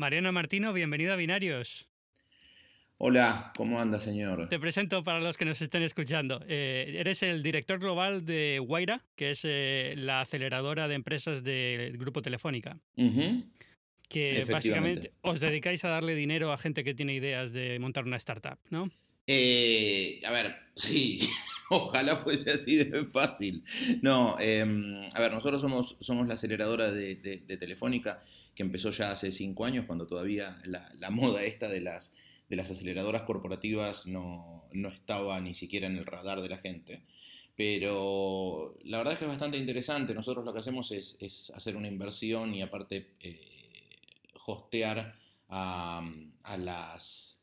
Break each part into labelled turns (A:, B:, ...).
A: Mariano Martino, bienvenido a Binarios.
B: Hola, ¿cómo anda, señor?
A: Te presento para los que nos estén escuchando. Eh, eres el director global de Guaira, que es eh, la aceleradora de empresas del Grupo Telefónica. Que básicamente os dedicáis a darle dinero a gente que tiene ideas de montar una startup, ¿no?
B: Eh, a ver, sí, ojalá fuese así de fácil. No, em, a ver, nosotros somos, somos la aceleradora de, Telefónica, que empezó ya hace cinco años, cuando todavía la, moda esta de las, de las aceleradoras corporativas no, estaba ni siquiera en el radar de la gente. Pero la verdad es que es bastante interesante. Nosotros lo que hacemos es, hacer una inversión y aparte eh, hostear a las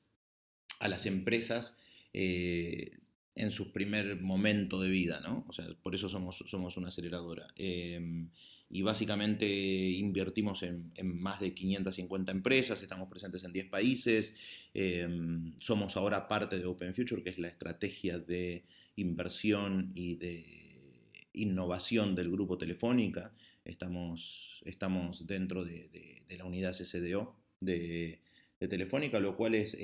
B: a las empresas eh, en su primer momento de vida, ¿no? O sea, por eso somos, somos una aceleradora. Em, y básicamente invertimos en, más de 550 empresas, estamos presentes en 10 países, em, somos ahora parte de Open Future, que es la estrategia de inversión y de innovación del grupo Telefónica, estamos, estamos dentro de, la unidad CCDO de, Telefónica, lo cual es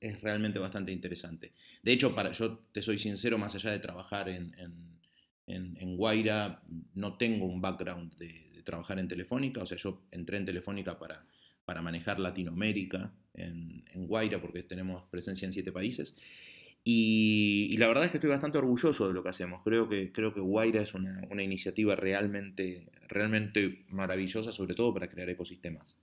B: es realmente bastante interesante. De hecho, para, yo te soy sincero, más allá de trabajar en, Guaira, no tengo un background de, trabajar en Telefónica, o sea, yo entré en Telefónica para, para manejar Latinoamérica en, Guaira, porque tenemos presencia en siete países. Y, la verdad es que estoy bastante orgulloso de lo que hacemos. Creo que, creo que Guaira es una, una iniciativa realmente, realmente maravillosa, sobre todo para crear ecosistemas.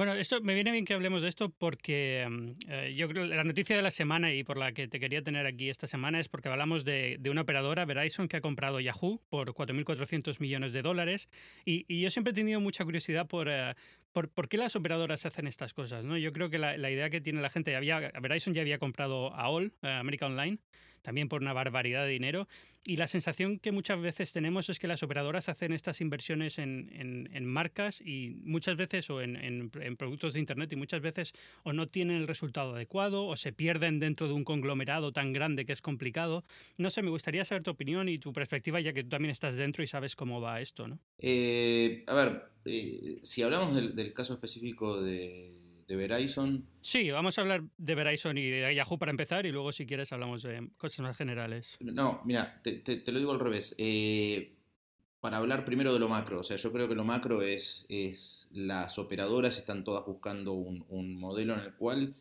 A: Bueno, esto me viene bien que hablemos de esto porque mm, eh, yo la noticia de la semana y por la que te quería tener aquí esta semana es porque hablamos de, una operadora, Verizon, que ha comprado Yahoo por 4.400 millones de dólares. Y, yo siempre he tenido mucha curiosidad por, eh, por, qué las operadoras hacen estas cosas. ¿no? Yo creo que la, idea que tiene la gente, había, Verizon ya había comprado a All, eh, América Online, también por una barbaridad de dinero. Y la sensación que muchas veces tenemos es que las operadoras hacen estas inversiones en, marcas y muchas veces o en, en, productos de Internet y muchas veces o no tienen el resultado adecuado o se pierden dentro de un conglomerado tan grande que es complicado. No sé, me gustaría saber tu opinión y tu perspectiva ya que tú también estás dentro y sabes cómo va esto, ¿no?
B: Eh, a ver, eh, si hablamos del caso específico de de Verizon.
A: Sí, vamos a hablar de Verizon y de Yahoo para empezar y luego si quieres hablamos de cosas más generales.
B: No, mira, te, lo digo al revés. Eh, para hablar primero de lo macro, o sea, yo creo que lo macro es, es las operadoras están todas buscando un, modelo en el cual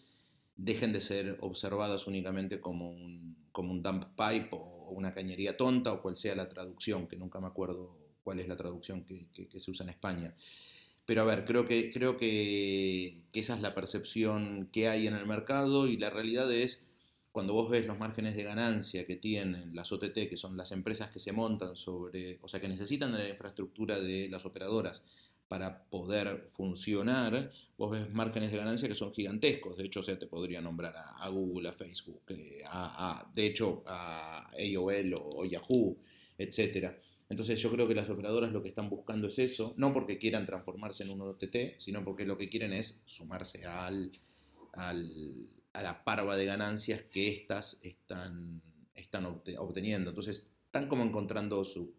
B: dejen de ser observadas únicamente como un, como un dump pipe o una cañería tonta o cual sea la traducción, que nunca me acuerdo cuál es la traducción que, se usa en España. Pero a ver, creo que, creo que, esa es la percepción que hay en el mercado y la realidad es, cuando vos ves los márgenes de ganancia que tienen las OTT, que son las empresas que se montan sobre, o sea, que necesitan de la infraestructura de las operadoras para poder funcionar, vos ves márgenes de ganancia que son gigantescos. De hecho, o te podría nombrar a, Google, a Facebook, eh, a, de hecho, a AOL o, o Yahoo, etcétera. Entonces yo creo que las operadoras lo que están buscando es eso, no porque quieran transformarse en un OTT, sino porque lo que quieren es sumarse al, a la parva de ganancias que éstas están, están obteniendo. Entonces están como encontrando su,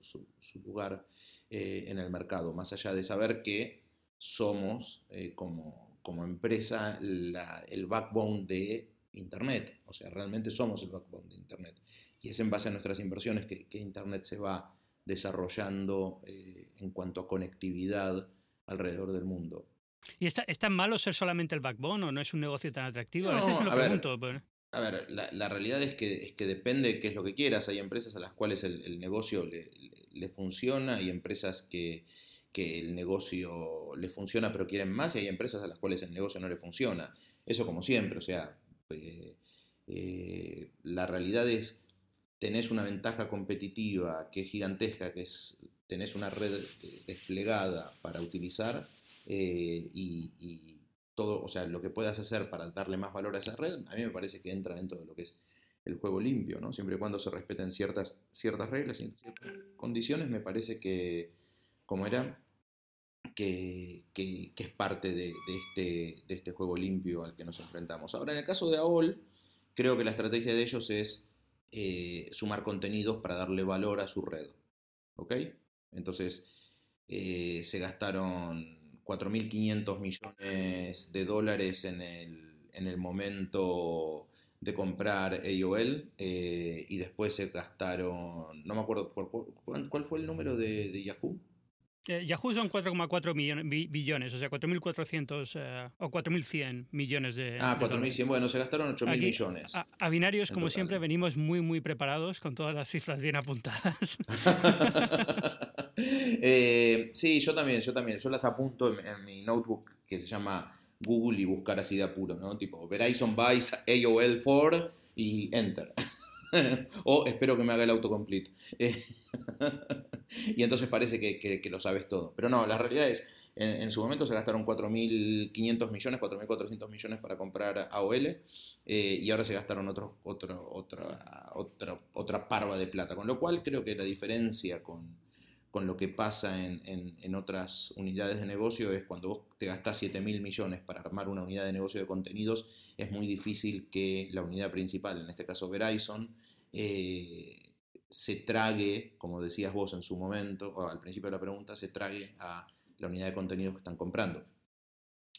B: lugar eh, en el mercado, más allá de saber que somos eh, como, como, empresa el backbone de Internet. O sea, realmente somos el backbone de Internet. Y es en base a nuestras inversiones que, que Internet se va desarrollando eh, en cuanto a conectividad alrededor del mundo.
A: ¿Y está, es tan malo ser solamente el backbone o no es un negocio tan atractivo? a veces me lo pregunto.
B: Ver, A ver, la, realidad es que, es que depende de qué es lo que quieras. Hay empresas a las cuales el, negocio le, funciona, y empresas que, que el negocio le funciona pero quieren más y hay empresas a las cuales el negocio no le funciona. Eso como siempre, o sea, eh, eh, la realidad es tenés una ventaja competitiva que es gigantesca, que es tenés una red desplegada para utilizar eh, y, todo, o sea, lo que puedas hacer para darle más valor a esa red, a mí me parece que entra dentro de lo que es el juego limpio, ¿no? Siempre y cuando se respeten ciertas, ciertas reglas ciertas condiciones, me parece que, como era, que, es parte de, este, de este juego limpio al que nos enfrentamos. Ahora, en el caso de AOL, creo que la estrategia de ellos es eh, sumar contenidos para darle valor a su red. ¿Ok? Entonces, eh, se gastaron 4.500 millones de dólares en el, en el momento de comprar AOL eh, y después se gastaron, no me acuerdo, ¿cuál fue el número de, Yahoo?
A: Eh, Yahoo son 4,4 billones, o sea, 4.400 eh, o 4.100 millones de.
B: Ah, 4.100, bueno, se gastaron 8.000 millones.
A: A, binarios, como siempre, venimos muy, muy preparados con todas las cifras bien apuntadas.
B: sí, yo también, yo también. Yo las apunto en mi notebook que se llama Google y buscar así de apuro, ¿no? Tipo Verizon buys AOL 4 y enter. o espero que me haga el autocomplete. y entonces parece que, lo sabes todo. Pero no, la realidad es, en, su momento se gastaron 4.500 millones, 4.400 millones para comprar AOL eh, y ahora se gastaron otro, otro, otra, otra, otra parva de plata. Con lo cual creo que la diferencia con, con lo que pasa en, otras unidades de negocio es cuando vos te gastás 7 mil millones para armar una unidad de negocio de contenidos, es muy difícil que la unidad principal, en este caso Verizon, eh, se trague, como decías vos en su momento, o al principio de la pregunta, se trague a la unidad de contenidos que están comprando.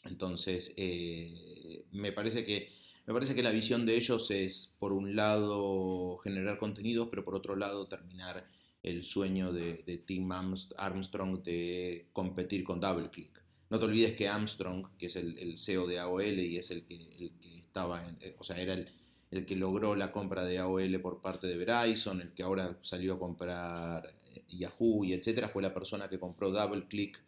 B: Entonces, eh, me, parece que, me parece que la visión de ellos es, por un lado, generar contenidos, pero por otro lado, terminar el sueño de, Tim Armstrong de competir con DoubleClick. No te olvides que Armstrong, que es el, CEO de AOL y es el que, estaba, en, eh, o sea, era el, el, que logró la compra de AOL por parte de Verizon, el que ahora salió a comprar eh, Yahoo y etcétera, fue la persona que compró DoubleClick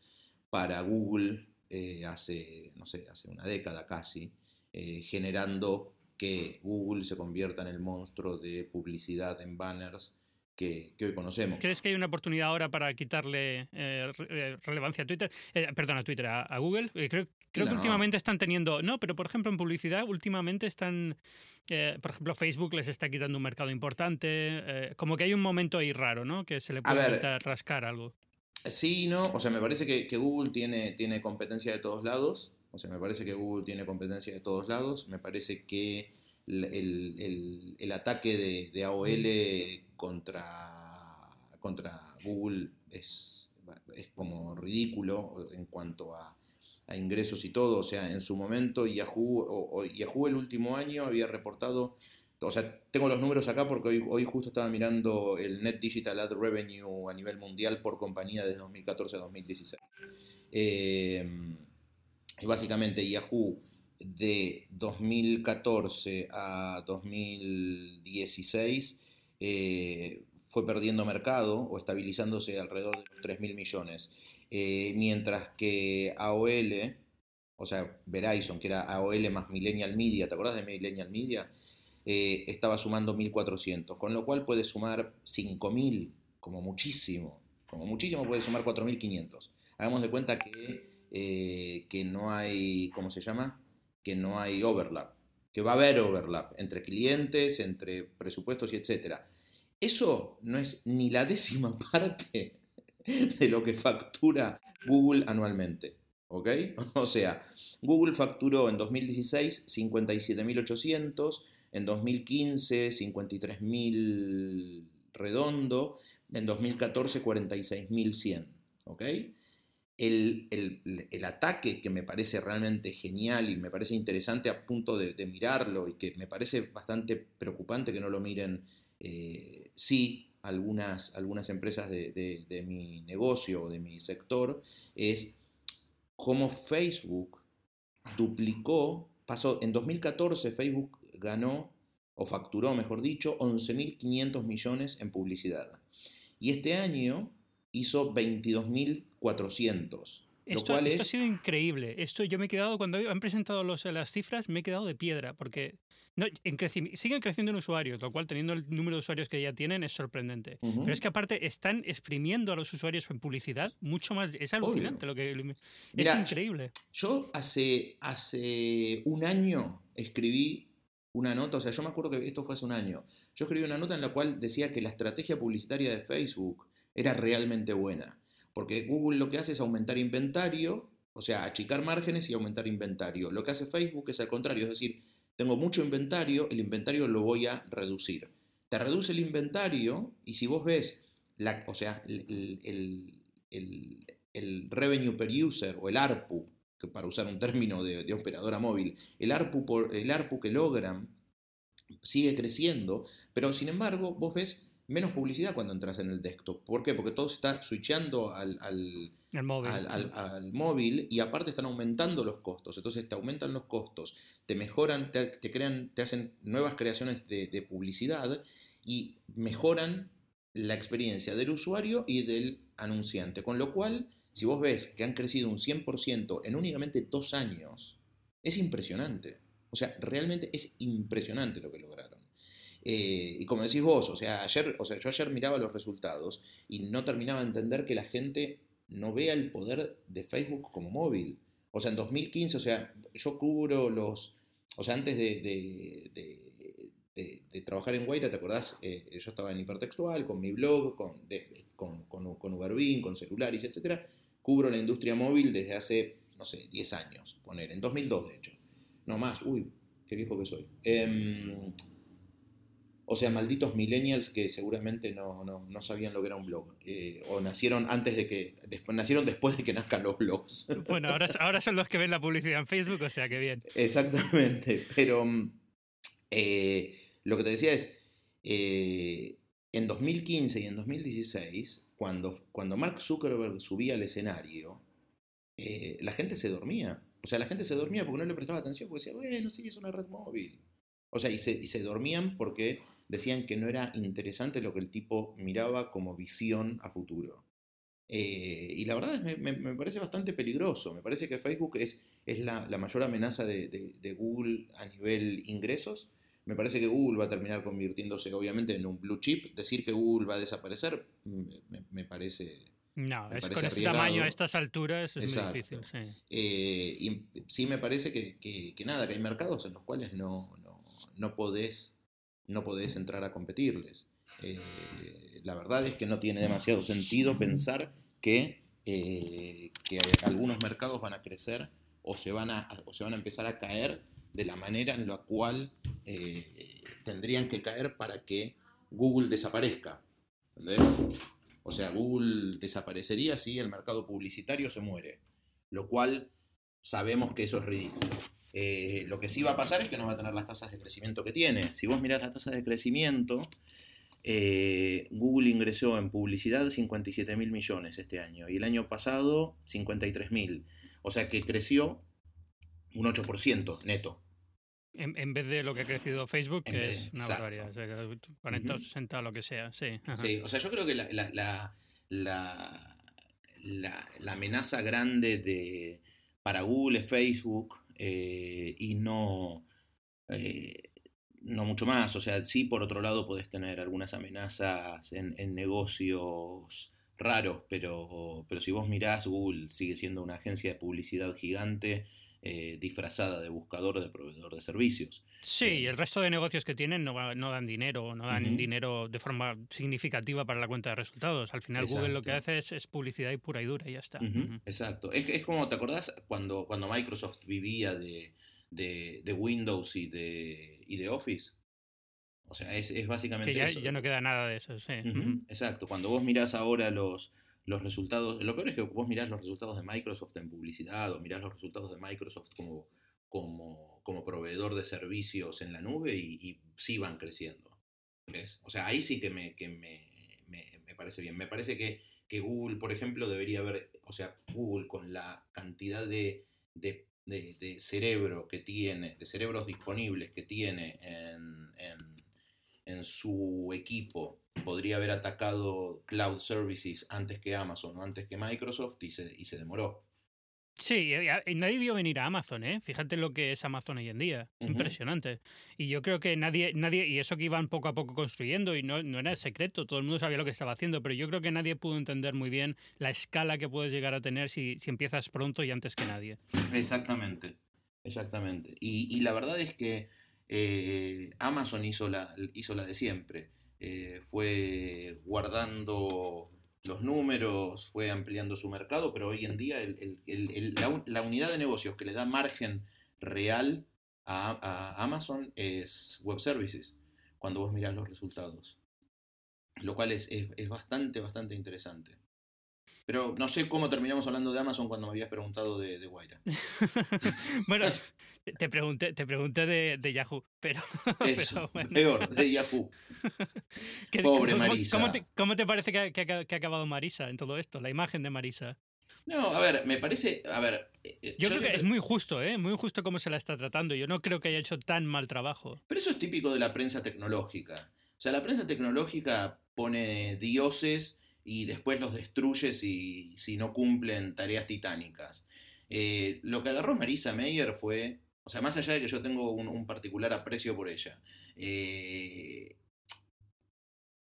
B: para Google eh, hace, no sé, hace una década casi, generando que Google se convierta en el monstruo de publicidad en banners que, hoy conocemos.
A: ¿Crees que hay una oportunidad ahora para quitarle eh, eh, relevancia a Twitter? Eh, perdón, a Twitter, a, Google. creo, creo que últimamente están teniendo. No, pero por ejemplo en publicidad, últimamente están. por ejemplo, Facebook les está quitando un mercado importante. como que hay un momento ahí raro, ¿no? Que se le puede rascar algo.
B: Sí, no. O sea, me parece que, Google tiene, tiene competencia de todos lados. O sea, me parece que Google tiene competencia de todos lados. Me parece que el, el, ataque de, de, AOL contra, contra Google es, es como ridículo en cuanto a, ingresos y todo. O sea, en su momento Yahoo, o, Yahoo el último año había reportado, o sea, tengo los números acá porque hoy, hoy justo estaba mirando el Net Digital Ad Revenue a nivel mundial por compañía desde 2014 a 2016. Eh, y básicamente Yahoo de 2014 a 2016 eh, fue perdiendo mercado o estabilizándose alrededor de los 3 mil millones. Eh, mientras que AOL, o sea, Verizon, que era AOL más Millennial Media, ¿te acuerdas de Millennial Media? Eh, estaba sumando 1.400, con lo cual puede sumar 5.000, como muchísimo, como muchísimo puede sumar 4.500. Hagamos de cuenta que, que no hay, ¿cómo se llama? que no hay overlap, que va a haber overlap entre clientes, entre presupuestos y etcétera. Eso no es ni la décima parte de lo que factura Google anualmente. ¿Ok? O sea, Google facturó en 2016 57.800, en 2015 53.000 redondo, en 2014 46.100. ¿Ok? el, ataque que me parece realmente genial y me parece interesante a punto de, mirarlo y que me parece bastante preocupante que no lo miren, eh, sí, algunas, algunas empresas de, mi negocio o de mi sector, es cómo Facebook duplicó, pasó, en 2014 Facebook ganó, o facturó, mejor dicho, 11.500 millones en publicidad. Y este año hizo 22.400.
A: Esto, esto ha sido increíble. Esto yo me he quedado, cuando han presentado los, las cifras, me he quedado de piedra, porque no, siguen creciendo en usuarios, lo cual teniendo el número de usuarios que ya tienen es sorprendente. Pero es que aparte están exprimiendo a los usuarios en publicidad mucho más. Es alucinante lo que. Es increíble.
B: Yo hace, hace un año escribí una nota, o sea, yo me acuerdo que esto fue hace un año. Yo escribí una nota en la cual decía que la estrategia publicitaria de Facebook era realmente buena. Porque Google lo que hace es aumentar inventario, o sea, achicar márgenes y aumentar inventario. Lo que hace Facebook es al contrario, es decir, tengo mucho inventario, el inventario lo voy a reducir. Te reduce el inventario y si vos ves, o sea, el, el revenue per user o el ARPU, para usar un término de, operadora móvil, el ARPU, por, el ARPU que logran sigue creciendo, pero sin embargo vos ves menos publicidad cuando entras en el desktop. ¿Por qué? Porque todo se está switchando al, al, móvil. y aparte están aumentando los costos. Entonces te aumentan los costos, te mejoran, te, crean, te hacen nuevas creaciones de, de, publicidad y mejoran la experiencia del usuario y del anunciante. Con lo cual, si vos ves que han crecido un 100% en únicamente dos años, es impresionante. O sea, realmente es impresionante lo que lograron. Eh, y como decís vos, o sea, ayer, o sea, yo ayer miraba los resultados y no terminaba de entender que la gente no vea el poder de Facebook como móvil. O sea, en 2015, o sea, yo cubro los, o sea, antes de, trabajar en Guaira, ¿te acordás? Eh, yo estaba en hipertextual, con mi blog, con, con, con, con Uberbin, con celulares, etc. Cubro la industria móvil desde hace, no sé, 10 años, poner, en 2002 de hecho. No más, uy, qué viejo que soy. Eh, o sea, malditos millennials que seguramente no, no, sabían lo que era un blog. Eh, o nacieron antes de que. Después, nacieron después de que nazcan los blogs.
A: Bueno, ahora, ahora son los que ven la publicidad en Facebook, o sea que bien.
B: Exactamente. Pero mm, eh, lo que te decía es. Eh, en 2015 y en 2016, cuando, cuando Mark Zuckerberg subía al escenario, la gente se dormía. O sea, la gente se dormía porque no le prestaba atención, porque decía, bueno, sí, es una red móvil. O sea, y se, y se dormían porque decían que no era interesante lo que el tipo miraba como visión a futuro. Eh, y la verdad me, me, parece bastante peligroso. Me parece que Facebook es, es la, la mayor amenaza de, de, Google a nivel ingresos. Me parece que Google va a terminar convirtiéndose obviamente en un blue chip. Decir que Google va a desaparecer me, parece...
A: No, es con ese tamaño a estas alturas es muy difícil. Sí.
B: Eh, y sí me parece que, que, nada, que hay mercados en los cuales no, no, no podés no podés entrar a competirles. Eh, la verdad es que no tiene demasiado sentido pensar que, eh, que, algunos mercados van a crecer o se van a, o se van a empezar a caer de la manera en la cual eh, tendrían que caer para que Google desaparezca. O sea, Google desaparecería si el mercado publicitario se muere, lo cual sabemos que eso es ridículo. Eh, lo que sí va a pasar es que no va a tener las tasas de crecimiento que tiene. Si vos mirás las tasas de crecimiento, eh, Google ingresó en publicidad 57 mil millones este año y el año pasado 53 mil. O sea que creció un 8% neto.
A: En, vez de lo que ha crecido Facebook, que es una barbaridad. 40 o 60 lo que sea. Sí,
B: sí, o sea, yo creo que la, la, la, la amenaza grande de, para Google es Facebook eh, y no, eh, no mucho más. O sea, sí, por otro lado, podés tener algunas amenazas en, negocios raros, pero, pero si vos mirás, Google sigue siendo una agencia de publicidad gigante. Eh, disfrazada de buscador de proveedor de servicios.
A: Sí, y el resto de negocios que tienen no, no dan dinero, no dan dinero de forma significativa para la cuenta de resultados. Al final Google lo que hace es, publicidad y pura y dura y ya está.
B: Exacto. Es, es, como, ¿te acordás cuando, cuando Microsoft vivía de, de, Windows y de, y de Office? O sea, es, es básicamente
A: ya, Ya no queda nada de eso, sí.
B: Exacto. Cuando vos mirás ahora los, los resultados, lo peor es que vos mirás los resultados de Microsoft en publicidad o mirás los resultados de Microsoft como, como, como proveedor de servicios en la nube y, sí van creciendo. ¿Ves? O sea, ahí sí que me, que me, me, parece bien. Me parece que, que, Google, por ejemplo, debería haber, o sea, Google con la cantidad de, de, de, cerebro que tiene, de cerebros disponibles que tiene en, en, en su equipo podría haber atacado Cloud Services antes que Amazon o antes que Microsoft y se, y se demoró.
A: Sí, y nadie vio venir a Amazon, ¿eh? Fíjate lo que es Amazon hoy en día. Es impresionante. Y yo creo que nadie, nadie, y eso que iban poco a poco construyendo, y no, no era secreto, todo el mundo sabía lo que estaba haciendo, pero yo creo que nadie pudo entender muy bien la escala que puedes llegar a tener si, si empiezas pronto y antes que nadie.
B: Exactamente, exactamente. Y, y la verdad es que eh, Amazon hizo la, hizo la de siempre eh, fue guardando los números, fue ampliando su mercado, pero hoy en día la, unidad de negocios que le da margen real a, Amazon es Web Services, cuando vos mirás los resultados. Lo cual es, bastante, bastante interesante. Pero no sé cómo terminamos hablando de Amazon cuando me habías preguntado de, de Guaira.
A: bueno, te pregunté, te pregunté de, Yahoo, pero,
B: Eso, peor, de Yahoo. Pobre Marisa.
A: ¿cómo te, parece que, que, ha acabado Marisa en todo esto? La imagen de Marisa.
B: No, a ver, me parece. A ver.
A: Eh, eh, yo, creo que es muy justo, ¿eh? Muy justo cómo se la está tratando. Yo no creo que haya hecho tan mal trabajo.
B: Pero eso es típico de la prensa tecnológica. O sea, la prensa tecnológica pone dioses y después los destruye si, si no cumplen tareas titánicas. Eh, lo que agarró Marisa Meyer fue. O sea, más allá de que yo tengo un, particular aprecio por ella.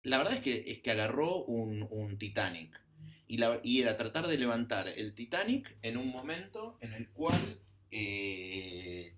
B: la verdad es que, es que agarró un, un Titanic y, era tratar de levantar el Titanic en un momento en el cual eh,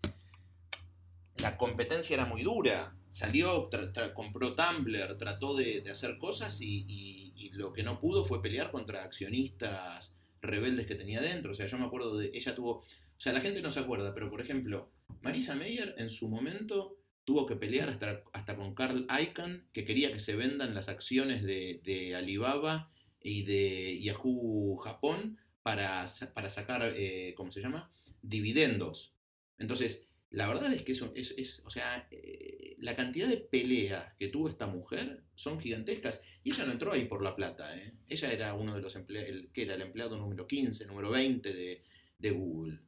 B: la competencia era muy dura. Salió, compró Tumblr, trató de, hacer cosas y, lo que no pudo fue pelear contra accionistas rebeldes que tenía dentro. O sea, yo me acuerdo de. Ella tuvo. O sea, la gente no se acuerda, pero por ejemplo, Marisa Meyer en su momento tuvo que pelear hasta, hasta con Carl Icahn, que quería que se vendan las acciones de, de Alibaba y de Yahoo Japón para, para sacar, eh, ¿cómo se llama? Dividendos. Entonces, la verdad es que eso es, es o sea, eh, la cantidad de peleas que tuvo esta mujer son gigantescas. Y ella no entró ahí por la plata, ¿eh? Ella era uno de los empleados, que era el empleado número 15, número 20 de, de Google.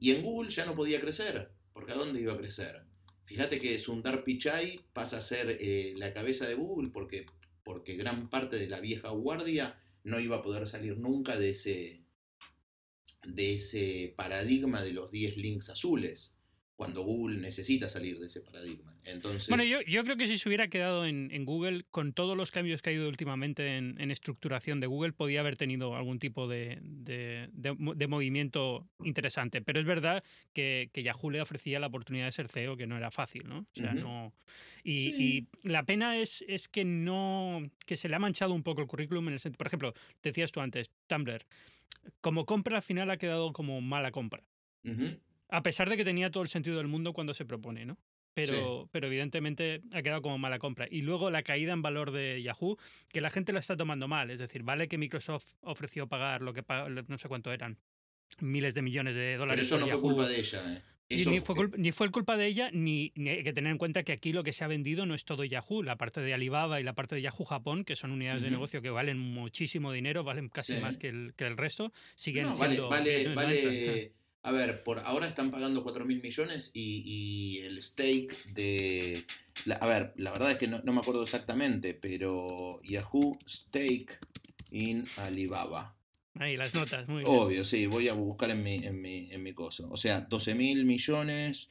B: Y en Google ya no podía crecer, porque ¿a dónde iba a crecer? Fíjate que Sundar Pichai pasa a ser eh, la cabeza de Google porque porque gran parte de la vieja guardia no iba a poder salir nunca de ese, de ese paradigma de los 10 links azules cuando Google necesita salir de ese paradigma. Entonces,
A: bueno, yo, yo creo que si se hubiera quedado en, en, Google, con todos los cambios que ha ido últimamente en, en estructuración de Google, podía haber tenido algún tipo de, de, de, movimiento interesante. Pero es verdad que, que, Yahoo le ofrecía la oportunidad de ser CEO, que no era fácil, ¿no? O sea, no... Y, y, la pena es, es que no... que se le ha manchado un poco el currículum en el sentido... Por ejemplo, decías tú antes, Tumblr. Como compra al final ha quedado como mala compra. A pesar de que tenía todo el sentido del mundo cuando se propone, ¿no? Pero, pero evidentemente ha quedado como mala compra. Y luego la caída en valor de Yahoo, que la gente lo está tomando mal. Es decir, vale que Microsoft ofreció pagar lo que no sé cuánto eran, miles de millones de dólares.
B: Pero eso no fue culpa de ella, ¿eh?
A: ni, fue culpa, ni, fue culpa de ella, ni, hay que tener en cuenta que aquí lo que se ha vendido no es todo Yahoo. La parte de Alibaba y la parte de Yahoo Japón, que son unidades de negocio que valen muchísimo dinero, valen casi más que el, que el resto, siguen no,
B: siendo. Vale, vale, vale a ver, por ahora están pagando 4 mil millones y, el stake de... a ver, la verdad es que no, me acuerdo exactamente, pero Yahoo stake in Alibaba.
A: Ahí, las notas, muy
B: bien. Obvio, sí, voy a buscar en mi, en mi, en mi coso. O sea, 12 mil millones...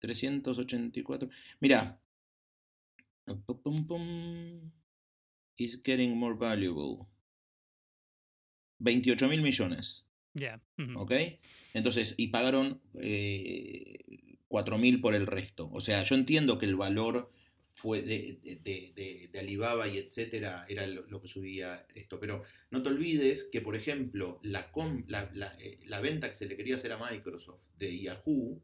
B: 384... Mira. Is getting more valuable. 28 mil millones.
A: Ya.
B: ¿Ok? Entonces, y pagaron eh, 4 mil por el resto. O sea, yo entiendo que el valor fue de, de, de, Alibaba y etcétera, era lo, que subía esto. Pero no te olvides que, por ejemplo, la, la, eh, la, venta que se le quería hacer a Microsoft de Yahoo,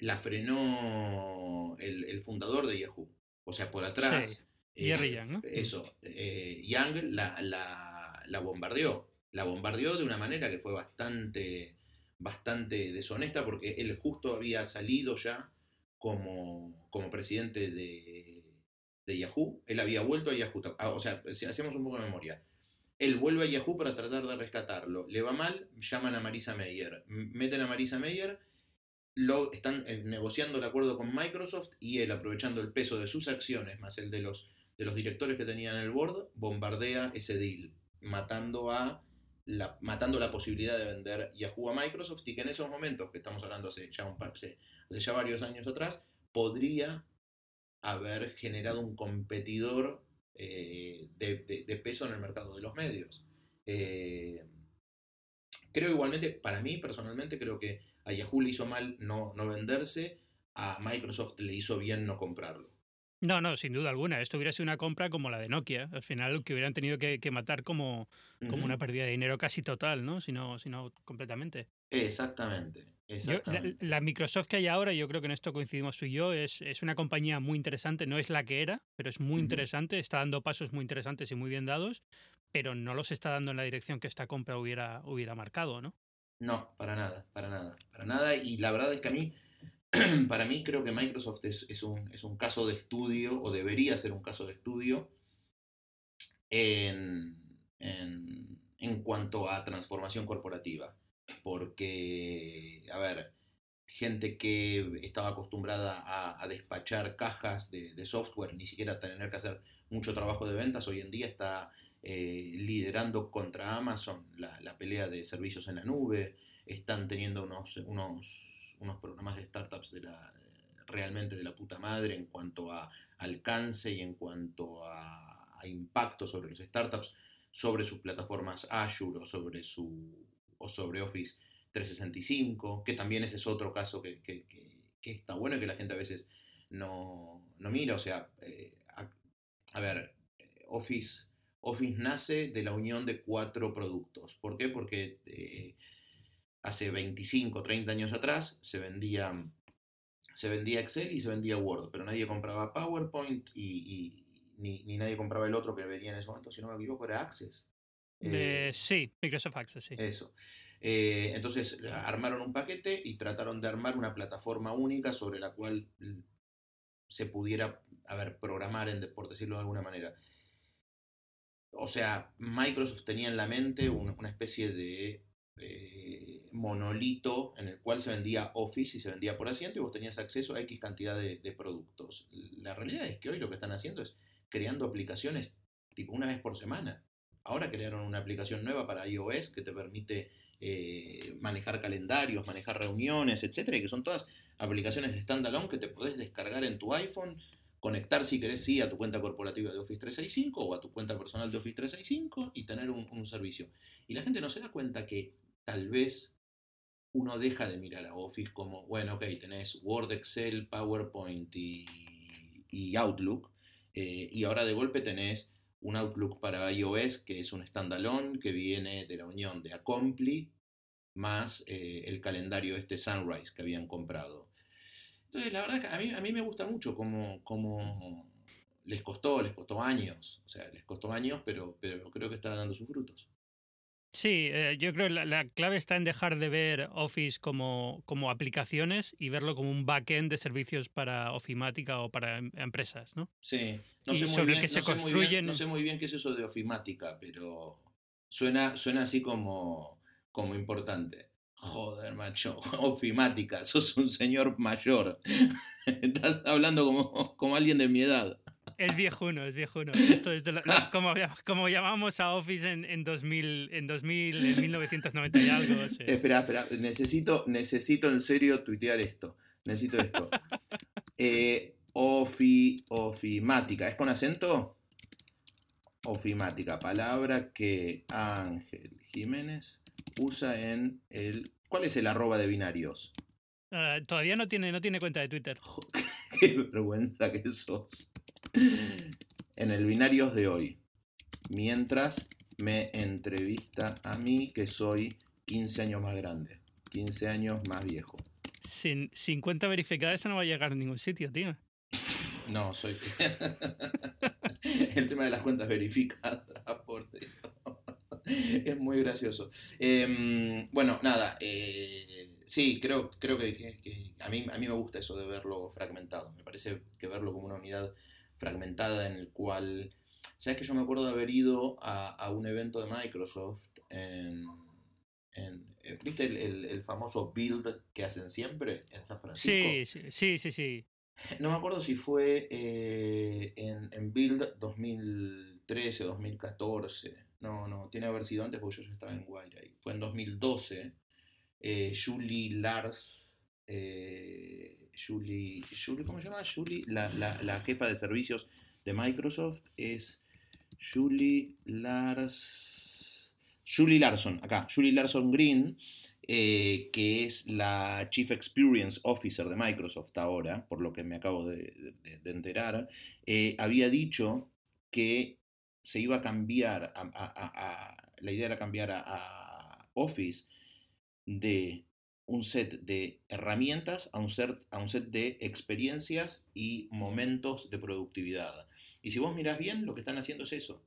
B: la frenó el, el fundador de Yahoo. O sea, por atrás.
A: Jerry Young, ¿no?
B: Eso. Eh, Young la, la, la bombardeó la bombardeó de una manera que fue bastante, bastante deshonesta porque él justo había salido ya como, como presidente de, de, Yahoo. Él había vuelto a Yahoo. Ah, o sea, si hacemos un poco de memoria. Él vuelve a Yahoo para tratar de rescatarlo. Le va mal, llaman a Marisa Meyer. Meten a Marisa Meyer, lo, están eh, negociando el acuerdo con Microsoft y él, aprovechando el peso de sus acciones más el de los, de los directores que tenían en el board, bombardea ese deal, matando a matando la posibilidad de vender Yahoo a Microsoft y que en esos momentos, que estamos hablando hace ya, hace, ya varios años atrás, podría haber generado un competidor eh, de, peso en el mercado de los medios. Eh, creo igualmente, para mí personalmente, creo que a Yahoo le hizo mal no, no venderse, a Microsoft le hizo bien no comprarlo.
A: No, no, sin duda alguna. Esto hubiera sido una compra como la de Nokia. Al final, que hubieran tenido que, matar como, como una pérdida de dinero casi total, ¿no? Si no, completamente.
B: Exactamente.
A: la, Microsoft que hay ahora, yo creo que en esto coincidimos tú y yo, es, es una compañía muy interesante. No es la que era, pero es muy interesante. Está dando pasos muy interesantes y muy bien dados. pero no los está dando en la dirección que esta compra hubiera, hubiera marcado, ¿no?
B: No, para nada, para nada, para nada. Y la verdad es que a mí, para mí creo que Microsoft es, un, es un caso de estudio, o debería ser un caso de estudio, en, en cuanto a transformación corporativa. Porque, a ver, gente que estaba acostumbrada a, despachar cajas de, software, ni siquiera tener que hacer mucho trabajo de ventas, hoy en día está eh, liderando contra Amazon la, pelea de servicios en la nube, están teniendo unos, unos, unos programas de startups de la, realmente de la puta madre en cuanto a alcance y en cuanto a, impacto sobre los startups, sobre sus plataformas Azure o sobre, su, o sobre Office 365, que también ese es otro caso que, está bueno y que la gente a veces no, mira. O sea, eh, a, ver, Office, Office nace de la unión de cuatro productos. ¿Por qué? Porque eh, hace 25, 30 años atrás se vendía, se vendía Excel y se vendía Word, pero nadie compraba PowerPoint y, ni, nadie compraba el otro que venía en ese momento, si no me equivoco, era Access.
A: Eh, sí, Microsoft Access, sí.
B: Eso. Eh, entonces armaron un paquete y trataron de armar una plataforma única sobre la cual se pudiera, a ver, programar, en, por decirlo de alguna manera. O sea, Microsoft tenía en la mente una, especie de eh, monolito en el cual se vendía Office y se vendía por asiento y vos tenías acceso a X cantidad de, productos. La realidad es que hoy lo que están haciendo es creando aplicaciones tipo una vez por semana. Ahora crearon una aplicación nueva para iOS que te permite eh, manejar calendarios, manejar reuniones, etcétera, y que son todas aplicaciones de standalone que te podés descargar en tu iPhone, conectar si querés sí a tu cuenta corporativa de Office 365 o a tu cuenta personal de Office 365 y tener un, servicio. Y la gente no se da cuenta que tal vez uno deja de mirar a Office como, bueno, ok, tenés Word, Excel, PowerPoint y, Outlook, eh, y ahora de golpe tenés un Outlook para iOS que es un standalone que viene de la unión de Acompli más eh, el calendario este Sunrise que habían comprado. Entonces, la verdad es que a mí, a mí me gusta mucho cómo, cómo, les costó, les costó años, o sea, les costó años, pero, pero creo que está dando sus frutos.
A: Sí, eh, yo creo que la, clave está en dejar de ver Office como, como aplicaciones y verlo como un backend de servicios para ofimática o para em, empresas, ¿no?
B: Sí, no sé, muy bien, que se construyen... no sé muy bien qué es eso de ofimática, pero suena, suena así como, como importante. Joder, macho, ofimática, sos un señor mayor. Estás hablando como, como alguien de mi edad.
A: Es viejuno, es viejuno. Esto es como, como, llamamos a Office en, en 2000, en 2000, en 1990 y algo.
B: Espera, espera, necesito, necesito en serio tuitear esto. Necesito esto. eh, ofi, ofimática, ¿es con acento? Ofimática, palabra que Ángel Jiménez usa en el... ¿Cuál es el arroba de binarios?
A: Ah, todavía no tiene, no tiene cuenta de Twitter.
B: Qué vergüenza que sos en el Binarios de hoy, mientras me entrevista a mí que soy 15 años más grande, 15 años más viejo.
A: Sin, 50 verificadas eso no va a llegar a ningún sitio, tío.
B: No, soy... el tema de las cuentas verificadas, por es muy gracioso. Em, bueno, nada, eh, sí, creo, creo que, a, mí, a mí me gusta eso de verlo fragmentado. Me parece que verlo como una unidad fragmentada en el cual, ¿sabes que yo me acuerdo de haber ido a, un evento de Microsoft en, eh, ¿Viste el, famoso build que hacen siempre en San Francisco?
A: Sí, sí, sí, sí.
B: No me acuerdo si fue eh, en, Build 2013 o 2014. No, no, tiene que haber sido antes porque yo ya estaba en ahí. Fue en 2012. Eh, Julie Lars Julie, ¿cómo se llama? Julie, la, jefa de servicios de Microsoft es Julie Lars, Julie Larson, acá, Julie Larson Green, eh, que es la Chief Experience Officer de Microsoft ahora, por lo que me acabo de, enterar, eh, había dicho que se iba a cambiar, la idea era cambiar a Office de un set de herramientas a un set, a un set de experiencias y momentos de productividad. Y si vos mirás bien, lo que están haciendo es eso.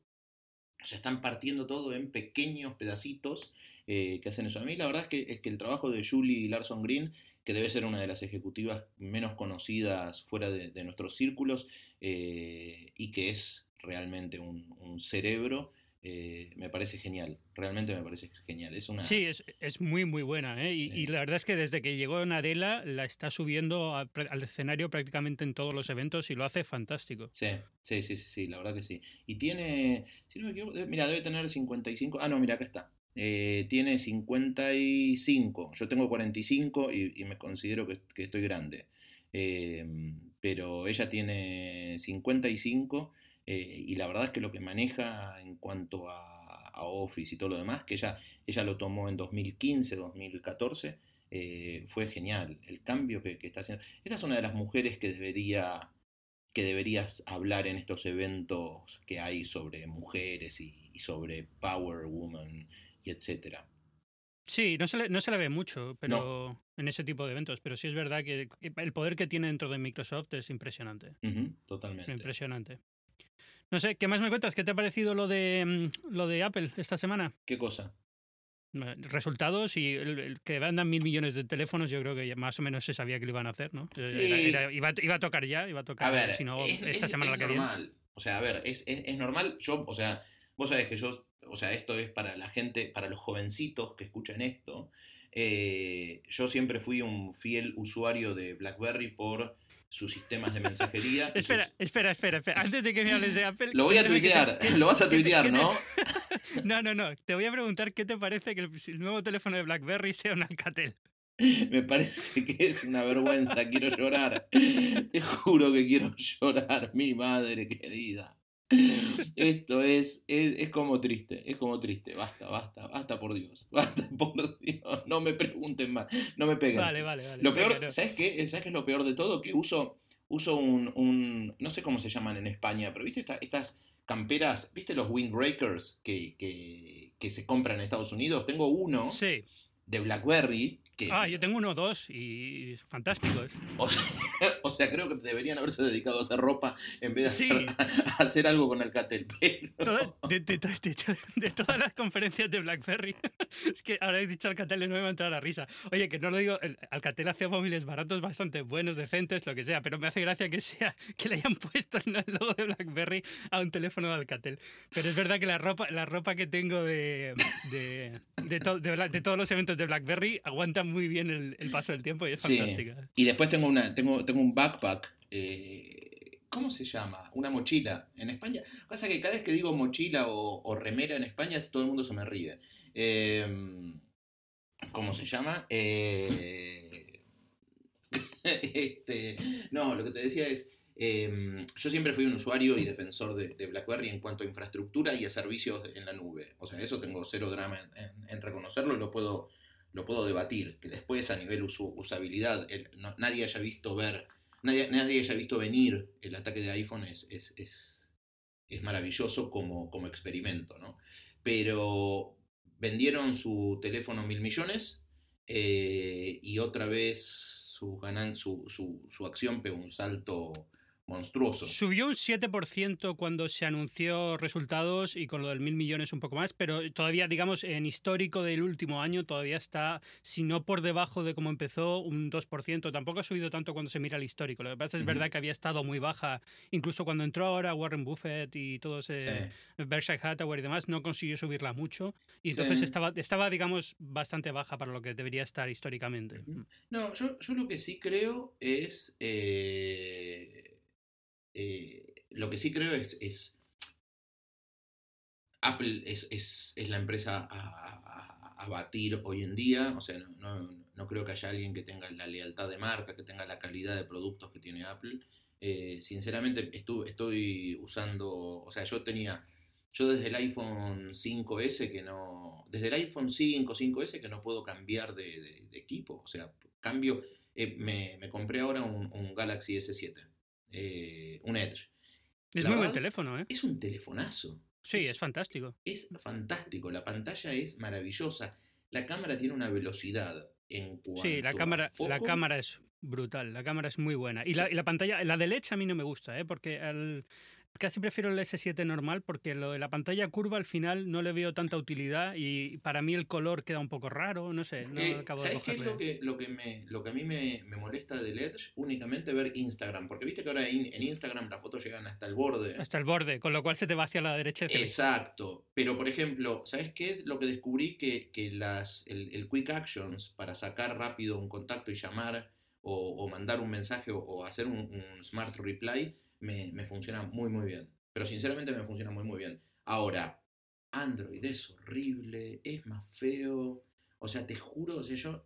B: o sea, están partiendo todo en pequeños pedacitos eh, que hacen eso. A mí la verdad es que, es que el trabajo de Julie Larson Green, que debe ser una de las ejecutivas menos conocidas fuera de, nuestros círculos eh, y que es realmente un cerebro, eh, me parece genial, realmente me parece genial. Es una...
A: Sí, es, es muy, muy buena. ¿eh? Y, la verdad es que desde que llegó Nadella la está subiendo al escenario prácticamente en todos los eventos y lo hace fantástico.
B: Sí, sí, sí, sí, la verdad que sí. Y tiene, si no me equivoco, mira, debe tener 55, ah, no, mira, acá está. Eh, tiene 55, yo tengo 45 y, y me considero que, que estoy grande. pero ella tiene 55 eh, y la verdad es que lo que maneja en cuanto a, Office y todo lo demás, que ella, ella lo tomó en 2015, 2014, eh, fue genial. El cambio que, está haciendo. Esta es una de las mujeres que debería que deberías hablar en estos eventos que hay sobre mujeres y, sobre Power Woman y etcétera.
A: Sí, no se, le, no se la ve mucho pero en ese tipo de eventos, pero sí es verdad que el poder que tiene dentro de Microsoft es impresionante.
B: totalmente.
A: Impresionante. No sé, ¿qué más me cuentas? ¿Qué te ha parecido lo de, mm, lo de Apple esta semana?
B: ¿Qué cosa?
A: resultados y el, que vendan mil millones de teléfonos, yo creo que más o menos se sabía que lo iban a hacer, ¿no? Sí. iba, a tocar ya, iba a tocar, a ver, si no, esta semana la que
B: normal. O sea, a ver, es, es, normal. Yo, o sea, vos sabés que yo, o sea, esto es para la gente, para los jovencitos que escuchan esto. Eh, yo siempre fui un fiel usuario de BlackBerry por sus sistemas de mensajería.
A: espera, espera, espera, espera, antes de que me hables de Apple...
B: Lo voy a tuitear, lo vas a tuitear, ¿no?
A: no, no, no, te voy a preguntar qué te parece que el, nuevo teléfono de BlackBerry sea un Alcatel.
B: Me parece que es una vergüenza, quiero llorar. Te juro que quiero llorar, mi madre querida. Esto es, es, como triste, es como triste. Basta, basta, basta por Dios. Basta por Dios. No me pregunten más, no me peguen.
A: Vale, vale, vale.
B: Lo peor, ¿sabes qué? ¿Sabes qué es lo peor de todo? Que uso, uso un, un no sé cómo se llaman en España, pero viste estas camperas, viste los windbreakers que, que, que se compran en Estados Unidos. Tengo uno de BlackBerry
A: ah, yo tengo uno o dos y fantásticos.
B: O sea, creo que deberían haberse dedicado a hacer ropa en vez de hacer, algo con Alcatel.
A: Pero... de, de, todas las conferencias de BlackBerry, es que ahora he dicho Alcatel y no me va a entrar a la risa. Oye, que no lo digo, Alcatel hace móviles baratos bastante buenos, decentes, lo que sea, pero me hace gracia que sea que le hayan puesto el logo de BlackBerry a un teléfono de Alcatel. Pero es verdad que la ropa, la ropa que tengo de, de, de todos los eventos de BlackBerry aguanta muy bien el, paso del tiempo y es fantástica.
B: Y después tengo, una, tengo, tengo un backpack. Eh, ¿Cómo se llama? Una mochila. En España. Pasa que cada vez que digo mochila o, remera en España, todo el mundo se me ríe. Em, ¿Cómo se llama? Eh, este, no, lo que te decía es. Em, yo siempre fui un usuario y defensor de, BlackBerry en cuanto a infraestructura y a servicios en la nube. O sea, eso tengo cero drama en, en reconocerlo, lo puedo, lo puedo debatir, que después a nivel usabilidad nadie haya visto ver, nadie, nadie, haya visto venir el ataque de iPhone es, es, es, maravilloso como, como experimento, ¿no? Pero vendieron su teléfono mil millones eh, y otra vez su, ganan, su, su, su acción pegó un salto monstruoso.
A: Subió un 7% cuando se anunció resultados y con lo del mil millones un poco más, pero todavía, digamos, en histórico del último año todavía está, si no por debajo de cómo empezó, un 2%. Tampoco ha subido tanto cuando se mira el histórico. Lo que pasa es verdad que había estado muy baja. Incluso cuando entró ahora Warren Buffett y todo ese Berkshire Hathaway y demás, no consiguió subirla mucho. Y entonces estaba, estaba, digamos, bastante baja para lo que debería estar históricamente.
B: No, yo, yo lo que sí creo es... Eh eh, lo que sí creo es, es Apple es, es, es, la empresa a, a, batir hoy en día, o sea, no, no, no, creo que haya alguien que tenga la lealtad de marca, que tenga la calidad de productos que tiene Apple. Eh, sinceramente estuve, estoy usando, o sea, yo tenía, yo desde el iPhone 5S que no, desde el iPhone 5, 5S que no puedo cambiar de, de, equipo, o sea, cambio, eh, me, me, compré ahora un, un Galaxy S7 eh, un Edge.
A: Es muy buen teléfono, ¿eh?
B: Es un telefonazo.
A: Sí, es, fantástico.
B: Es fantástico. La pantalla es maravillosa. La cámara tiene una velocidad en cuanto
A: Sí, la cámara, la cámara es brutal. La cámara es muy buena. Y, la, y la, pantalla, la de Edge a mí no me gusta, ¿eh? Porque casi prefiero el S7 normal porque lo de la pantalla curva al final no le veo tanta utilidad y para mí el color queda un poco raro, no sé, no
B: Eh,
A: acabo de
B: ¿Sabes qué es lo que, lo que, me, lo que a mí me, me molesta del Edge? Únicamente ver Instagram. Porque viste que ahora en, en Instagram las fotos llegan hasta el borde.
A: Hasta el borde, con lo cual se te va hacia la derecha.
B: Exacto. Pero, por ejemplo, ¿sabes qué es lo que descubrí? Que, que las, el, el Quick Actions para sacar rápido un contacto y llamar o, o mandar un mensaje o, o hacer un, un Smart Reply me, funciona muy, muy bien. Pero sinceramente me funciona muy, muy bien. Ahora, Android es horrible, es más feo. O sea, te juro, o sea, yo,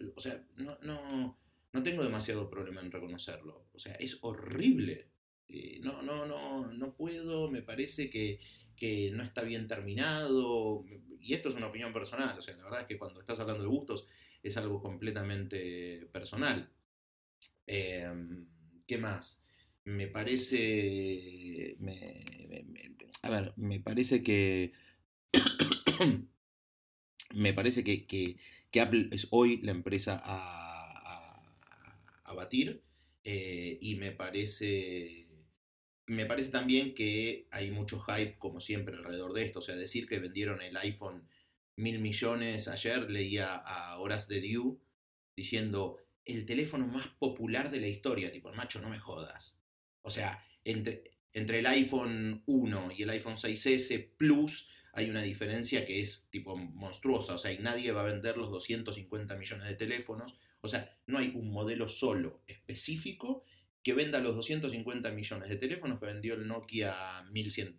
B: no, no, no tengo demasiado problema en reconocerlo. O sea, es horrible. Eh, no, no, no, no puedo, me parece que, que no está bien terminado. Y esto es una opinión personal. O sea, la verdad es que cuando estás hablando de gustos es algo completamente personal. Eh, ¿Qué más? Me parece. me- a ver, me parece que. me parece que, que- Apple es hoy la empresa a, a- batir. eh, y me parece. Me parece también que hay mucho hype, como siempre, alrededor de esto. O sea, decir que vendieron el iPhone mil millones ayer, leía a Horas de Dew diciendo el teléfono más popular de la historia. Tipo, macho, no me jodas. O sea, entre, entre el iPhone 1 y el iPhone 6S Plus hay una diferencia que es tipo monstruosa. O sea, y nadie va a vender los 250 millones de teléfonos. O sea, no hay un modelo solo específico que venda los 250 millones de teléfonos que vendió el Nokia 1100.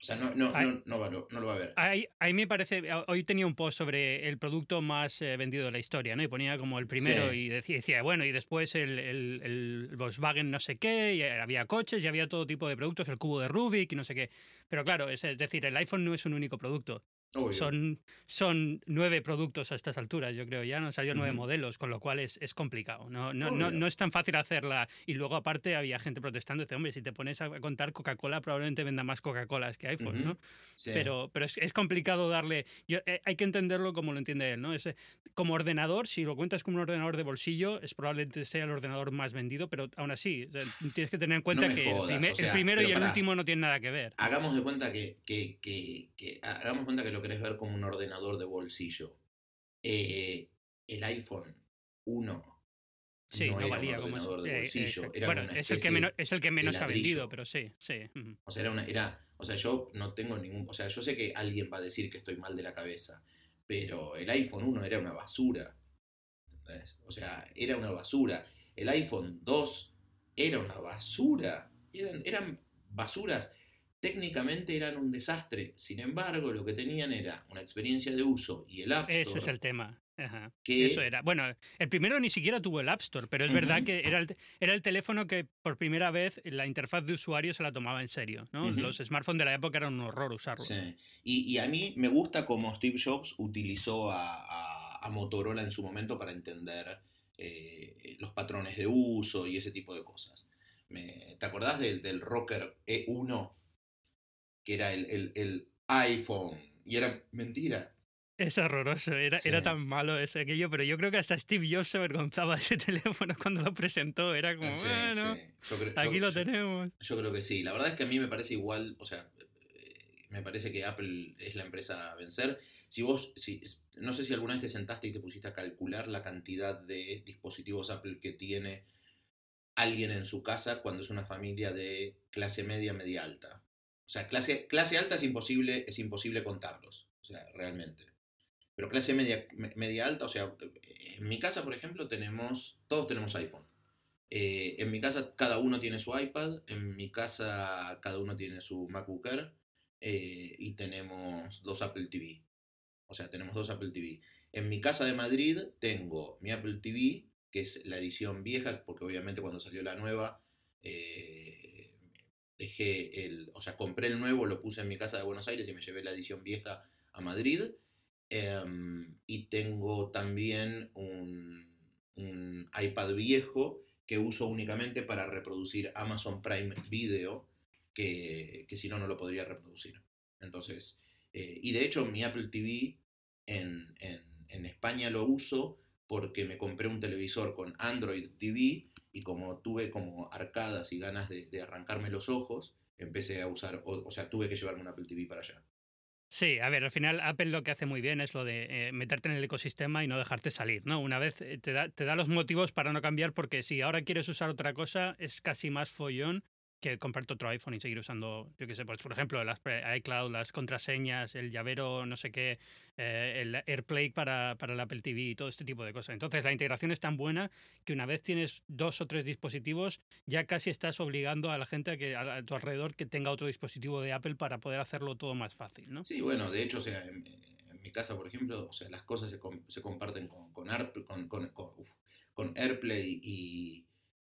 B: O sea, no, no, no, no, va- no lo va a ver.
A: Ahí, ahí me parece, hoy tenía un post sobre el producto más eh, vendido de la historia, ¿no? Y ponía como el primero
B: Sí.
A: y decía, decía, bueno, y después el, el- el Volkswagen no sé qué, y había coches y había todo tipo de productos, el cubo de Rubik y no sé qué. Pero claro, es, es decir, el iPhone no es un único producto.
B: Obvio.
A: Son, son nueve productos a estas alturas, yo creo. Ya no han salido nueve modelos, con lo cual es, es complicado. No, no, no, no es tan fácil hacerla. Y luego, aparte, había gente protestando. Dice, hombre, si te pones a contar Coca-Cola, probablemente venda más Coca-Colas que iPhone. ¿no?
B: Sí.
A: Pero, pero es, es complicado darle. yo- eh, hay que entenderlo como lo entiende él, ¿no? Es, como ordenador, si lo cuentas como un ordenador de bolsillo, es probablemente sea el ordenador más vendido, pero aún así, o sea, tienes que tener en cuenta que el,
B: jodas,
A: primer-
B: o sea,
A: el primero y el último no tienen nada que ver.
B: Hagamos de cuenta que, que, que- que- hagamos cuenta que lo querés ver como un ordenador de bolsillo. Eh, el iPhone 1
A: Sí, no,
B: no, era
A: valía
B: un
A: como es-
B: ordenador de
A: eh,
B: bolsillo, era
A: bueno,
B: una
A: es el, que menos, es el que menos ha vendido, pero sí, sí.
B: O sea, era una, era, o sea, yo no tengo ningún, o sea, yo sé que alguien va a decir que estoy mal de la cabeza, pero el iPhone 1 era una basura. ¿entendés? O sea, era una basura. El iPhone 2 era una basura. Eran, eran basuras. Técnicamente eran un desastre. Sin embargo, lo que tenían era una experiencia de uso y el App Store
A: Ese es el tema. Ajá.
B: que
A: Eso era. Bueno, el primero ni siquiera tuvo el App Store, pero es verdad que era el, era el teléfono que por primera vez la interfaz de usuario se la tomaba en serio. Los smartphones de la época eran un horror usarlos.
B: Sí. Y, y a mí me gusta cómo Steve Jobs utilizó a, a- a Motorola en su momento para entender eh, los patrones de uso y ese tipo de cosas. Me- ¿Te acordás del, del Rocker E1? Que era el, el- el iPhone. Y era mentira.
A: Es horroroso, era,
B: Sí.
A: era tan malo ese aquello, pero yo creo que hasta Steve Jobs se avergonzaba de ese teléfono cuando lo presentó. Era como,
B: Sí,
A: bueno,
B: sí. Creo-
A: aquí
B: yo-
A: lo tenemos.
B: Yo creo que sí. La verdad es que a mí me parece igual, o sea, eh, me parece que Apple es la empresa a vencer. Si vos, si, no sé si alguna vez te sentaste y te pusiste a calcular la cantidad de dispositivos Apple que tiene alguien en su casa cuando es una familia de clase media, media alta. O sea, clase, clase alta es imposible, es imposible contarlos. O sea, realmente. Pero clase media, me- media alta, o sea, en mi casa, por ejemplo, tenemos, todos tenemos iPhone. Eh, en mi casa cada uno tiene su iPad, en mi casa cada uno tiene su MacBook Air eh, y tenemos dos Apple TV. O sea, tenemos dos Apple TV. En mi casa de Madrid tengo mi Apple TV, que es la edición vieja, porque obviamente cuando salió la nueva, eh, dejé el, o sea, compré el nuevo, lo puse en mi casa de Buenos Aires y me llevé la edición vieja a Madrid. Em, y tengo también un, un iPad viejo que uso únicamente para reproducir Amazon Prime Video, que, que si no, no lo podría reproducir. Entonces, eh, y de hecho mi Apple TV en, en, en España lo uso porque me compré un televisor con Android TV y como tuve como arcadas y ganas de, arrancarme los ojos, empecé a usar, o, sea, tuve que llevarme un Apple TV para allá.
A: Sí, a ver, al final Apple lo que hace muy bien es lo de eh, meterte en el ecosistema y no dejarte salir, ¿no? Una vez eh, te da, te da los motivos para no cambiar porque si ahora quieres usar otra cosa es casi más follón que comprarte otro iPhone y seguir usando, yo qué sé, pues, por ejemplo, las iCloud, las contraseñas, el llavero, no sé qué, eh, el AirPlay para, para el Apple TV y todo este tipo de cosas. Entonces, la integración es tan buena que una vez tienes dos o tres dispositivos, ya casi estás obligando a la gente a, que, a, tu alrededor que tenga otro dispositivo de Apple para poder hacerlo todo más fácil, ¿no?
B: Sí, bueno, de hecho, o sea, en, mi casa, por ejemplo, las cosas se, se comparten con, con, con AirPlay y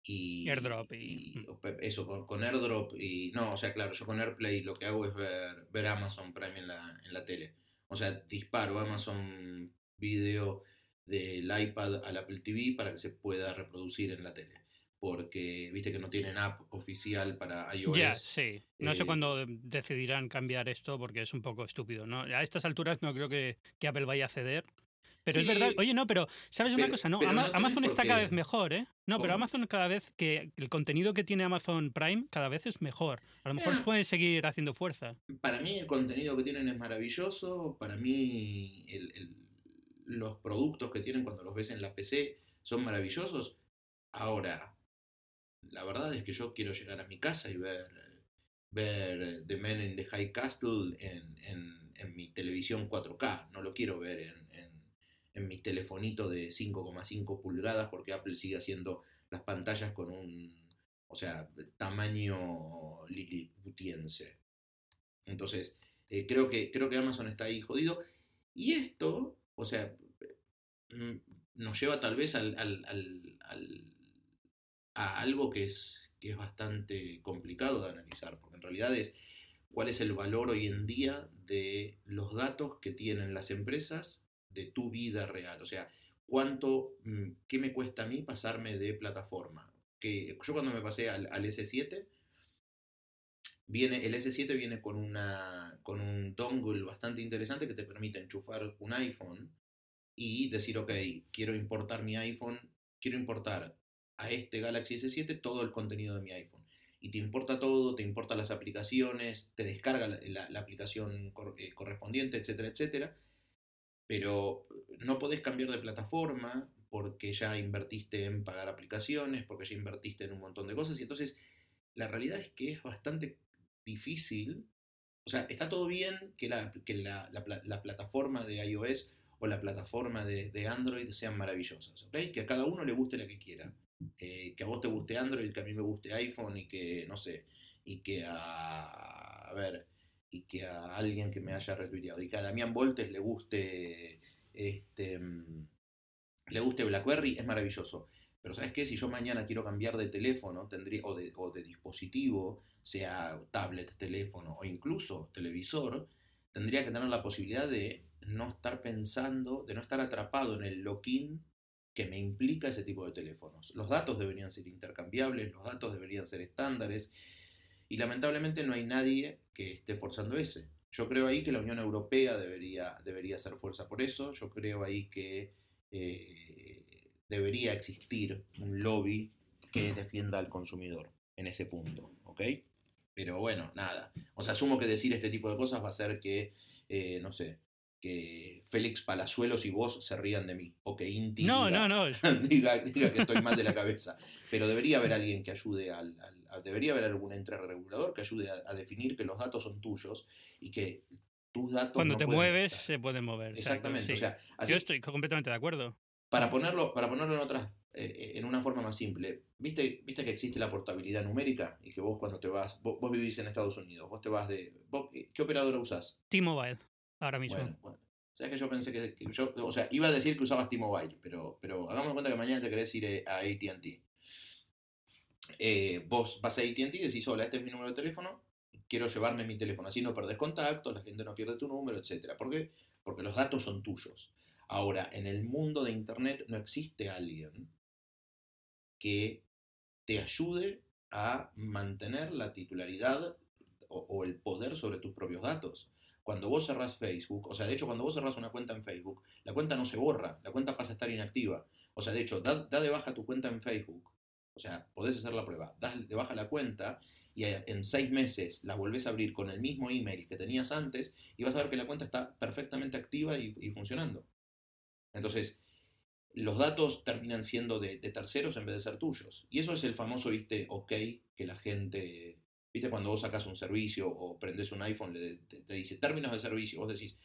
B: y,
A: airdrop
B: y... eso con, airdrop y no o sea claro yo con AirPlay lo que hago es ver, ver Amazon Prime en la, en la tele o sea disparo Amazon Video del iPad al Apple TV para que se pueda reproducir en la tele porque viste que no tienen app oficial para iOS.
A: Ya, sí. No sé eh, cuándo decidirán cambiar esto porque es un poco estúpido, ¿no? A estas alturas no creo que, que Apple vaya a ceder pero es verdad, oye, no, pero ¿sabes una cosa? No, Amazon está cada vez mejor, ¿eh? No, pero Amazon cada vez que el contenido que tiene Amazon Prime cada vez es mejor. A lo mejor puede seguir haciendo fuerza.
B: Para mí el contenido que tienen es maravilloso. Para mí los productos que tienen cuando los ves en la PC son maravillosos. Ahora, la verdad es que yo quiero llegar a mi casa y ver, ver The Man in the High Castle en, en, mi televisión 4K. No lo quiero ver en en mi telefonito de 5,5 pulgadas porque Apple sigue haciendo las pantallas con un, o sea, tamaño liliputiense. Entonces, eh, creo, que, creo que Amazon está ahí jodido. Y esto, o sea, mm, nos lleva tal vez al, a algo que es, que es bastante complicado de analizar, porque en realidad es cuál es el valor hoy en día de los datos que tienen las empresas de tu vida real. O sea, cuánto, mm, qué me cuesta a mí pasarme de plataforma. Que yo cuando me pasé al, S7, viene, el S7 viene con, una, con un dongle bastante interesante que te permite enchufar un iPhone y decir, ok, quiero importar mi iPhone, quiero importar a este Galaxy S7 todo el contenido de mi iPhone. Y te importa todo, te importa las aplicaciones, te descarga la, aplicación eh, correspondiente, etcétera, etcétera pero no podés cambiar de plataforma porque ya invertiste en pagar aplicaciones, porque ya invertiste en un montón de cosas, y entonces la realidad es que es bastante difícil, o sea, está todo bien que la, que la, la, plataforma de iOS o la plataforma de, de, Android sean maravillosas, ¿ok? Que a cada uno le guste la que quiera, eh, que a vos te guste Android, que a mí me guste iPhone y que, no sé, y que a, a ver, y que a alguien que me haya retuiteado y que a Damián Voltes le guste este mm, le guste BlackBerry es maravilloso. Pero ¿sabes qué? Si yo mañana quiero cambiar de teléfono tendría, o, de, o de dispositivo, sea tablet, teléfono o incluso televisor, tendría que tener la posibilidad de no estar pensando, de no estar atrapado en el lock-in que me implica ese tipo de teléfonos. Los datos deberían ser intercambiables, los datos deberían ser estándares y lamentablemente no hay nadie que esté forzando ese. Yo creo ahí que la Unión Europea debería, debería hacer fuerza por eso. Yo creo ahí que eh, debería existir un lobby que defienda al consumidor en ese punto. ¿Ok? Pero bueno, nada. O sea, asumo que decir este tipo de cosas va a hacer que, eh, no sé, que Félix Palazuelos y vos se rían de mí, o que Inti
A: no,
B: diga,
A: no, no.
B: diga, que estoy mal de la cabeza. Pero debería haber alguien que ayude al, debería haber algún regulador que ayude a, definir que los datos son tuyos y que tus datos
A: cuando te mueves se pueden mover.
B: Exactamente. O sea,
A: Yo estoy completamente de acuerdo.
B: Para ponerlo, para ponerlo en otra, eh, en una forma más simple, ¿viste, viste que existe la portabilidad numérica y que vos cuando te vas, vos, vivís en Estados Unidos, vos te vas de, ¿qué operadora usás?
A: T-Mobile ahora mismo.
B: Bueno, bueno. ¿Sabes que yo pensé que, yo, o sea, iba a decir que usabas T-Mobile, pero, pero hagamos cuenta que mañana te querés ir eh, a ATT. Eh, vos vas a ATT y decís, hola, este es mi número de teléfono, quiero llevarme mi teléfono, así no perdés contacto, la gente no pierde tu número, etc. ¿Por qué? Porque los datos son tuyos. Ahora, en el mundo de Internet no existe alguien que te ayude a mantener la titularidad o el poder sobre tus propios datos. Cuando vos cerrás Facebook, o sea, de hecho, cuando vos cerrás una cuenta en Facebook, la cuenta no se borra, la cuenta pasa a estar inactiva. O sea, de hecho, da, de baja tu cuenta en Facebook, o sea, podés hacer la prueba, das de baja la cuenta y en seis meses la volvés a abrir con el mismo email que tenías antes y vas a ver que la cuenta está perfectamente activa y, funcionando. Entonces, los datos terminan siendo de, terceros en vez de ser tuyos. Y eso es el famoso, viste, ok, que la gente, viste, cuando vos sacas un servicio o prendes un iPhone, le, te, dice términos de servicio, vos decís,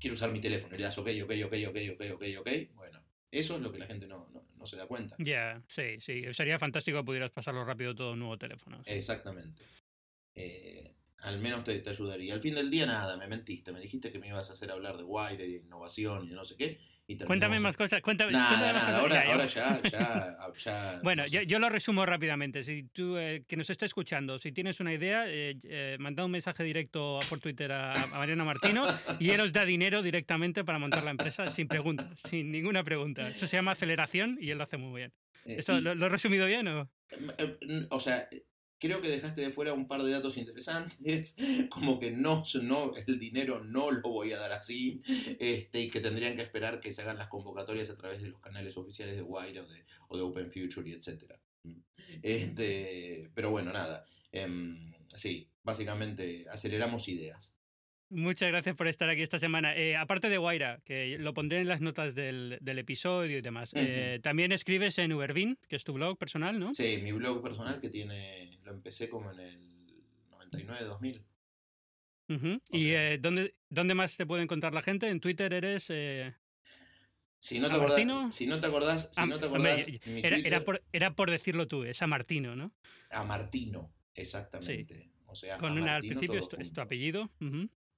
B: quiero usar mi teléfono, y le das ok, ok, ok, ok, ok, ok, ok, bueno, eso es lo que la gente no, no, se da cuenta.
A: Ya, sí, sí. Sería fantástico que pudieras pasarlo rápido todo un nuevo teléfono.
B: Exactamente. Eh, al menos te, te, ayudaría. Al fin del día, nada, me mentiste. Me dijiste que me ibas a hacer hablar de Wire y de innovación y de no sé qué.
A: Cuéntame más cosas. Cuéntame,
B: nada, nada. Ahora, ahora ya, ya, ya,
A: Bueno, yo, yo, lo resumo rápidamente. Si tú, eh, que nos está escuchando, si tienes una idea, eh, eh, manda un mensaje directo por Twitter a, Mariana Martino y él os da dinero directamente para montar la empresa sin preguntas, sin ninguna pregunta. Eso se llama aceleración y él lo hace muy bien. ¿Eso lo, lo, he resumido bien o...?
B: O sea, Creo que dejaste de fuera un par de datos interesantes, como que no, no el dinero no lo voy a dar así, este, y que tendrían que esperar que se hagan las convocatorias a través de los canales oficiales de Wire o de, Open Future y etc. Este, pero bueno, nada. Em, sí, básicamente aceleramos ideas.
A: Muchas gracias por estar aquí esta semana. Eh, aparte de Guaira, que lo pondré en las notas del, episodio y demás, eh, también escribes en Uberbin, que es tu blog personal, ¿no?
B: Sí, mi blog personal que tiene, lo empecé como en el 99-2000.
A: ¿Y eh, ¿dónde, dónde más te puede encontrar la gente? ¿En Twitter eres...?
B: Si no, te acordás, si no te acordás, si no te acordás,
A: era, por, era, por, decirlo tú, es a Martino, ¿no?
B: A Martino, exactamente. O sea,
A: Con una, al principio es tu, apellido.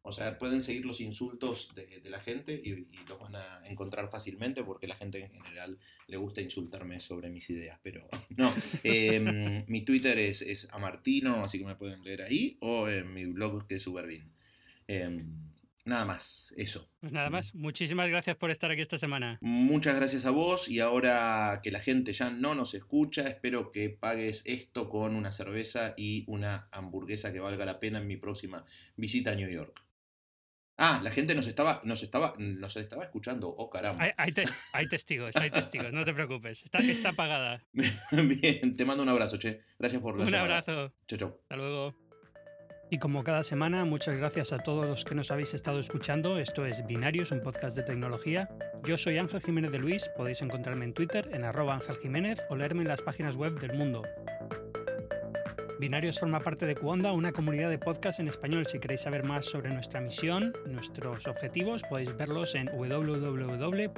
B: O sea, pueden seguir los insultos de, la gente y, los van a encontrar fácilmente porque la gente en general le gusta insultarme sobre mis ideas. Pero no, em, mi Twitter es, es amartino, así que me pueden leer ahí, o en mi blog que es Superbin. Em, nada más, eso.
A: Pues nada más, muchísimas gracias por estar aquí esta semana.
B: Muchas gracias a vos y ahora que la gente ya no nos escucha, espero que pagues esto con una cerveza y una hamburguesa que valga la pena en mi próxima visita a New York. Ah, la gente nos estaba, nos estaba, nos estaba escuchando. Oh, caramba.
A: Hay, testigos, hay testigos, no te preocupes. Está, está apagada.
B: Bien, te mando un abrazo, che. Gracias por
A: la Un abrazo.
B: Chao, chao.
A: Hasta luego. Y como cada semana, muchas gracias a todos los que nos habéis estado escuchando. Esto es Binarios, un podcast de tecnología. Yo soy Ángel Jiménez de Luis. Podéis encontrarme en Twitter en arroba Ángel Jiménez o leerme en las páginas web del mundo. Binarios forma parte de Cuonda, una comunidad de podcast en español. Si queréis saber más sobre nuestra misión, nuestros objetivos, podéis verlos en www.cuonda.com.